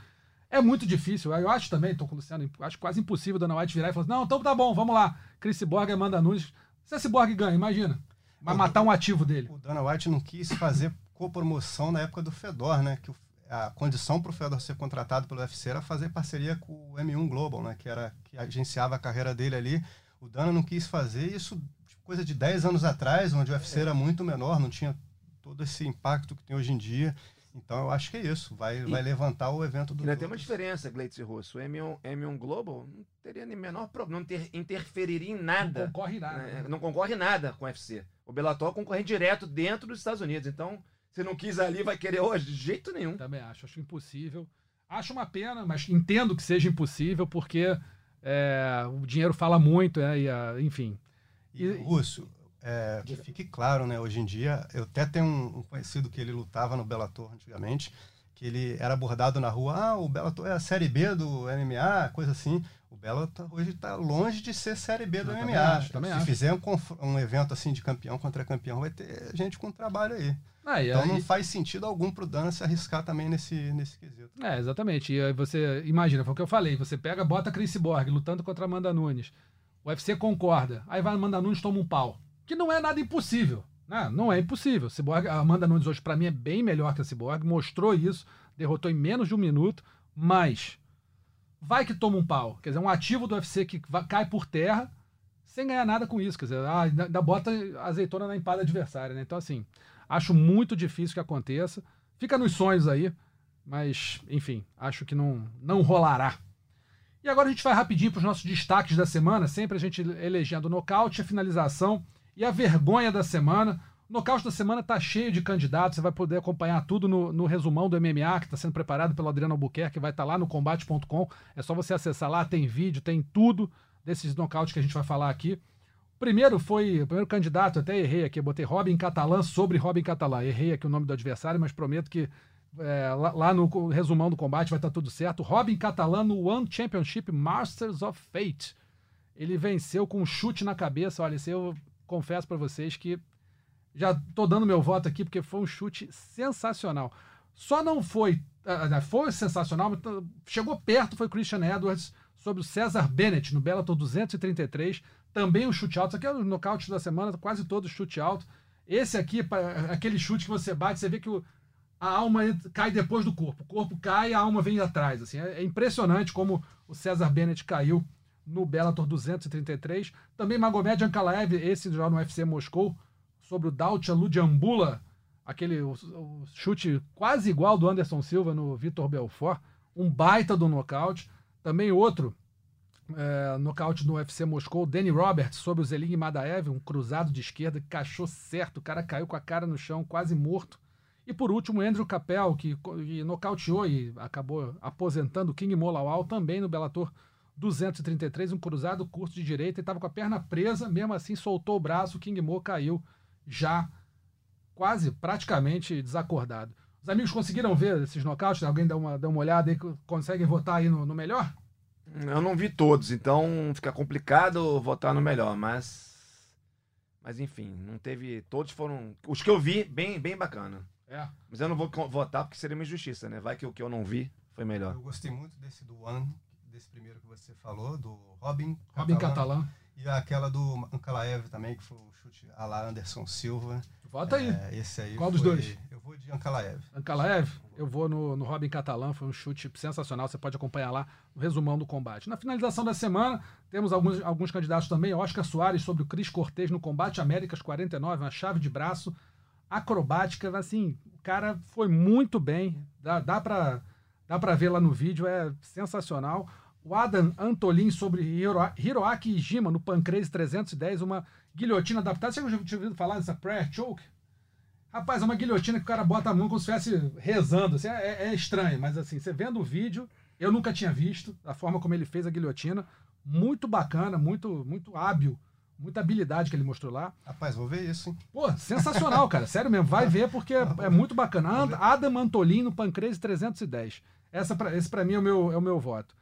é muito difícil. Eu acho também, tô com o Luciano, acho quase impossível Dana White virar e falar assim, não, então tá bom, vamos lá. Chris Borg Amanda Nunes. Se esse Borg ganha, imagina. Vai matar um ativo dele. O Dana White não quis fazer copromoção na época do Fedor, né? Que o- a condição para o Fedor ser contratado pelo UFC era fazer parceria com o M1 Global, né? Que era que agenciava a carreira dele ali. O Dana não quis fazer isso tipo, coisa de 10 anos atrás, onde o UFC era muito menor, não tinha todo esse impacto que tem hoje em dia. Então eu acho que é isso, vai, vai levantar o evento do Ainda tem uma diferença, Gleitz e Russo. O M1, M1 Global não teria nem menor problema, não ter, interferiria em Não nada. concorre nada. né? né? Não concorre nada com o UFC. O Bellator concorre direto dentro dos Estados Unidos. Então, se não quis ali, vai querer hoje? De jeito nenhum. Também acho, acho impossível. Acho uma pena, mas entendo que seja impossível, porque é, o dinheiro fala muito, né? E, enfim. E, E- Russo, é, que fique claro, né? Hoje em dia, eu até tenho um, um conhecido que ele lutava no Bellator antigamente, que ele era abordado na rua, ah, o Bellator é a Série B do MMA, coisa assim. O Bellator hoje está longe de ser Série B do Eu MMA. também acho, também Se acho. fizer um, um evento assim de campeão contra campeão, vai ter gente com trabalho aí. Ah, Então aí- não faz sentido algum pro Dana se arriscar também nesse, nesse quesito. É, exatamente. E aí você imagina, foi o que eu falei. Você pega, bota Chris Borg lutando contra a Amanda Nunes. O UFC concorda. Aí vai Amanda Nunes toma um pau. Que não é nada impossível. Né? Não é impossível. Cyborg, a Amanda Nunes hoje, pra mim, é bem melhor que a Cyborg. Mostrou isso. Derrotou em menos de um minuto. Mas vai que toma um pau. Quer dizer, um ativo do UFC que cai por terra sem ganhar nada com isso. Quer dizer, ah, ainda bota azeitona na empada adversária. Né? Então, assim, acho muito difícil que aconteça. Fica nos sonhos aí. Mas, enfim, acho que não, não rolará. E agora a gente vai rapidinho para os nossos destaques da semana, sempre a gente elegendo o nocaute, a finalização e a vergonha da semana. O nocaute da semana está cheio de candidatos, você vai poder acompanhar tudo no, no resumão do MMA, que está sendo preparado pelo Adriano Albuquerque, que vai estar lá no combate.com. É só você acessar lá, tem vídeo, tem tudo desses nocautes que a gente vai falar aqui. O primeiro foi, o primeiro candidato, até errei aqui, botei Robin Catalã sobre Robin Catalã. Errei aqui o nome do adversário, mas prometo que é, lá, lá no resumão do combate vai estar tudo certo. Robin Catalã no One Championship Masters of Fate. Ele venceu com um chute na cabeça. Olha, esse eu confesso para vocês que já tô dando meu voto aqui porque foi um chute sensacional. Só não foi, ah, foi sensacional, mas t- chegou perto foi Christian Edwards sobre o César Bennett no Bellator 233, também um chute alto. Isso aqui é o nocaute da semana, quase todo chute alto. Esse aqui, aquele chute que você bate, você vê que a alma cai depois do corpo. O corpo cai a alma vem atrás. Assim. É, é impressionante como o César Bennett caiu no Bellator 233. Também Magomed Ankalaev, esse já no UFC Moscou, sobre o Dautya Ludiambula, aquele o, o chute quase igual do Anderson Silva no Vitor Belfort, um baita do nocaute. Também outro é, nocaute no UFC Moscou, Danny Roberts sobre o Zeling Madaev, um cruzado de esquerda que cachou certo, o cara caiu com a cara no chão, quase morto. E por último, Andrew Capel, que, que nocauteou e acabou aposentando o King Molawal também no Bellator 233, um cruzado curto de direita, e estava com a perna presa, mesmo assim soltou o braço, o King Mo caiu já quase, praticamente desacordado. Os amigos conseguiram ver esses nocautes? Alguém dá uma, dá uma olhada aí, conseguem votar aí no, no melhor? Eu não vi todos, então fica complicado votar no melhor, mas. Mas enfim, não teve. Todos foram. Os que eu vi, bem, bem bacana. É. Mas eu não vou co- votar porque seria uma injustiça, né? Vai que o que eu não vi foi melhor. Eu gostei muito desse do One, desse primeiro que você falou, do Robin. Robin Catalã. Catalã. E aquela do Ankalaev também, que foi o chute a lá Anderson Silva. Vota aí. É, esse aí Qual dos foi- dois? Eu vou de Ankalaev. Ankalaev, eu vou no, no Robin Catalã, foi um chute sensacional, você pode acompanhar lá no resumão do combate. Na finalização da semana, temos alguns, alguns candidatos também, Oscar Soares sobre o Cris Cortez no combate Américas 49, uma chave de braço acrobática, assim, o cara foi muito bem, dá, dá pra dá pra ver lá no vídeo, é sensacional. O Adam Antolin sobre Hiro, Hiroaki Ijima no Pancrase 310, uma guilhotina adaptada. Você já tinha ouvido falar dessa prayer choke? Rapaz, é uma guilhotina que o cara bota a mão como se estivesse rezando. Assim, é, é estranho, mas assim, você vendo o vídeo, eu nunca tinha visto a forma como ele fez a guilhotina. Muito bacana, muito, muito hábil, muita habilidade que ele mostrou lá. Rapaz, vou ver isso, hein? Pô, sensacional, cara. Sério mesmo, vai ver porque é, é muito bacana. Adam Antolin no Pancrase 310. Essa pra, esse pra mim é o, meu, é o meu voto.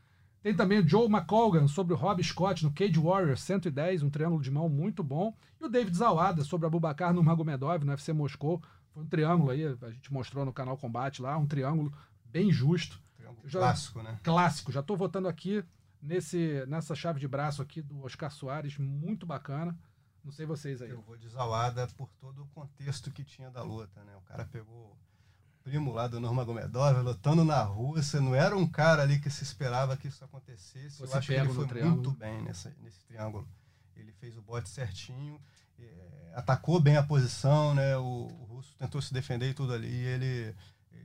Tem também o Joe McColgan sobre o Rob Scott no Cage Warrior 110, um triângulo de mão muito bom. E o David Zawada sobre o Abubakar no Magomedov no UFC Moscou. Foi um triângulo aí, a gente mostrou no canal Combate lá, um triângulo bem justo, Triângulo Já- Clássico, né? clássico. Já tô votando aqui nesse, nessa chave de braço aqui do Oscar Soares, muito bacana. Não sei vocês aí. Eu vou de Zawada por todo o contexto que tinha da luta, né? O cara pegou primo lá do Nurmagomedov lutando na Rússia, não era um cara ali que se esperava que isso acontecesse. Você Eu acho que ele foi triângulo. muito bem nessa, nesse triângulo. Ele fez o bote certinho, eh, atacou bem a posição, né? O, o russo tentou se defender e tudo ali, e ele,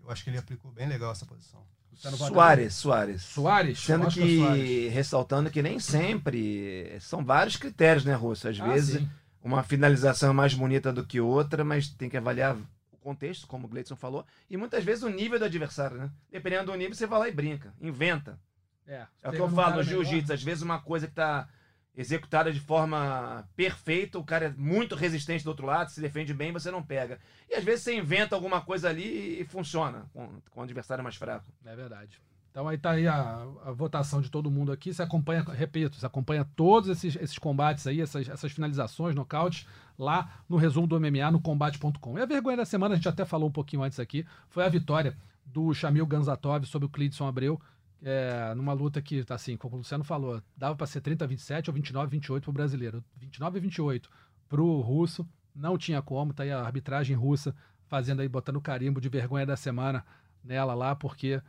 eu acho que ele aplicou bem legal essa posição. Soares, Soares. Soares? Sendo Oscar que, Soares. ressaltando que nem sempre são vários critérios, né, Russo? Às Ah, vezes sim. uma finalização é mais bonita do que outra, mas tem que avaliar contexto, como o Gleidson falou, e muitas vezes o nível do adversário, né? Dependendo do nível, você vai lá e brinca, inventa. É, É o que eu falo no jiu-jitsu, às vezes uma coisa que tá executada de forma perfeita, o cara é muito resistente do outro lado, se defende bem, você não pega. E às vezes você inventa alguma coisa ali e funciona com, com o adversário mais fraco. É verdade. Então aí tá aí a, a votação de todo mundo aqui. Você acompanha, repito, você acompanha todos esses, esses combates aí, essas, essas finalizações, nocautes, lá no resumo do MMA no combate.com. E a vergonha da semana, a gente até falou um pouquinho antes aqui, foi a vitória do Shamil Ganzatov sobre o Cleidson Abreu, é, numa luta que, assim, como o Luciano falou, dava para ser 30 a 27 ou 29 a 28 pro brasileiro. 29 a 28 pro russo, não tinha como, tá aí a arbitragem russa fazendo aí, botando carimbo de vergonha da semana nela lá, porque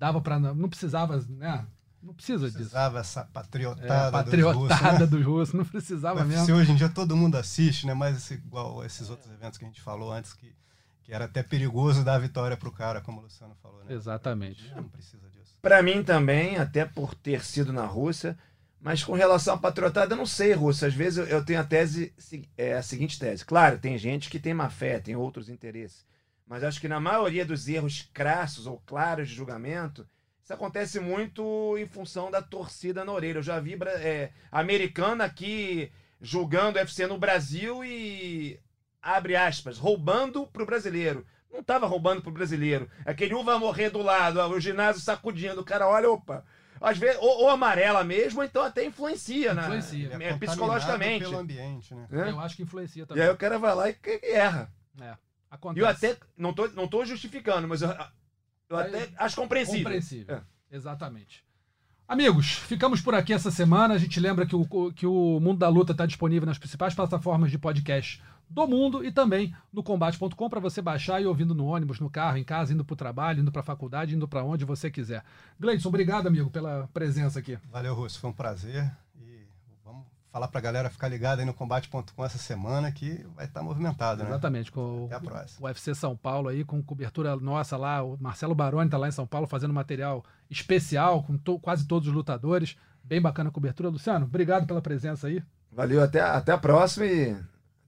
dava para não precisava, né? Não precisa disso. Precisava essa É, patriotada, patriotada dos russos, né? dos russos, não precisava O mesmo. Hoje em dia todo mundo assiste, né? Mas esse- igual esses outros eventos que a gente falou antes, que, que era até perigoso dar a vitória pro cara, como o Luciano falou, né? Exatamente. Não precisa disso. Pra mim também, até por ter sido na Rússia, mas com relação à patriotada, eu não sei, Rússia. Às vezes eu, eu tenho a tese, se- é a seguinte tese. Claro, tem gente que tem má fé, tem outros interesses. Mas acho que na maioria dos erros crassos ou claros de julgamento, isso acontece muito em função da torcida na orelha. Eu já vi é, americana aqui julgando o UFC no Brasil e, abre aspas, roubando pro brasileiro. Não tava roubando pro brasileiro. Aquele um vai morrer do lado, ó, o ginásio sacudindo. O cara olha, opa. Às vezes, ou, ou amarela mesmo, ou então até influencia, né? Influencia. É, contaminado psicologicamente. pelo ambiente, né? né? Eu acho que influencia E também. aí o cara vai lá e, e erra. É, E acontece. eu até. Não tô, não tô justificando, mas eu, eu Aí- até acho compreensível. Compreensível. É. Exatamente. Amigos, ficamos por aqui essa semana. A gente lembra que o, que o Mundo da Luta está disponível nas principais plataformas de podcast do mundo e também no combate.com para você baixar e ouvindo no ônibus, no carro, em casa, indo para o trabalho, indo para a faculdade, indo para onde você quiser. Gleidson, obrigado, amigo, pela presença aqui. Valeu, Russo. Foi um prazer. Falar pra galera ficar ligada aí no combate.com essa semana que vai estar movimentado, né? Exatamente, com o, Até a próxima. o UFC São Paulo aí, com cobertura nossa lá. O Marcelo Baroni está lá em São Paulo fazendo material especial com to- quase todos os lutadores. Bem bacana a cobertura. Luciano, obrigado pela presença aí. Valeu, até, até a próxima e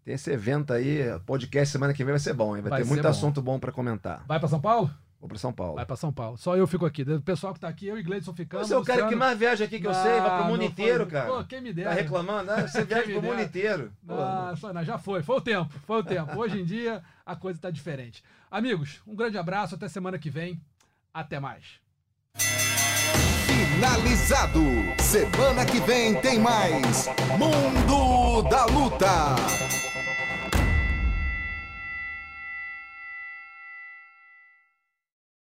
Tem esse evento aí, podcast semana que vem vai ser bom, hein? Vai, Vai ter muito bom. assunto bom pra comentar. Vai pra São Paulo? Vou pra São Paulo. Vai pra São Paulo. Só eu fico aqui. O pessoal que tá aqui, eu e Gleison ficamos. Você é o cara que mais viaja aqui que eu Ah, sei, vai pro mundo não inteiro, foi- cara. Pô, quem me dera. Tá reclamando? Ah, você viaja pro mundo inteiro. Ah, só- não, já foi, foi o tempo, foi o tempo. Hoje em dia a coisa tá diferente. Amigos, um grande abraço, até semana que vem. Até mais. Finalizado. Semana que vem tem mais Mundo da Luta.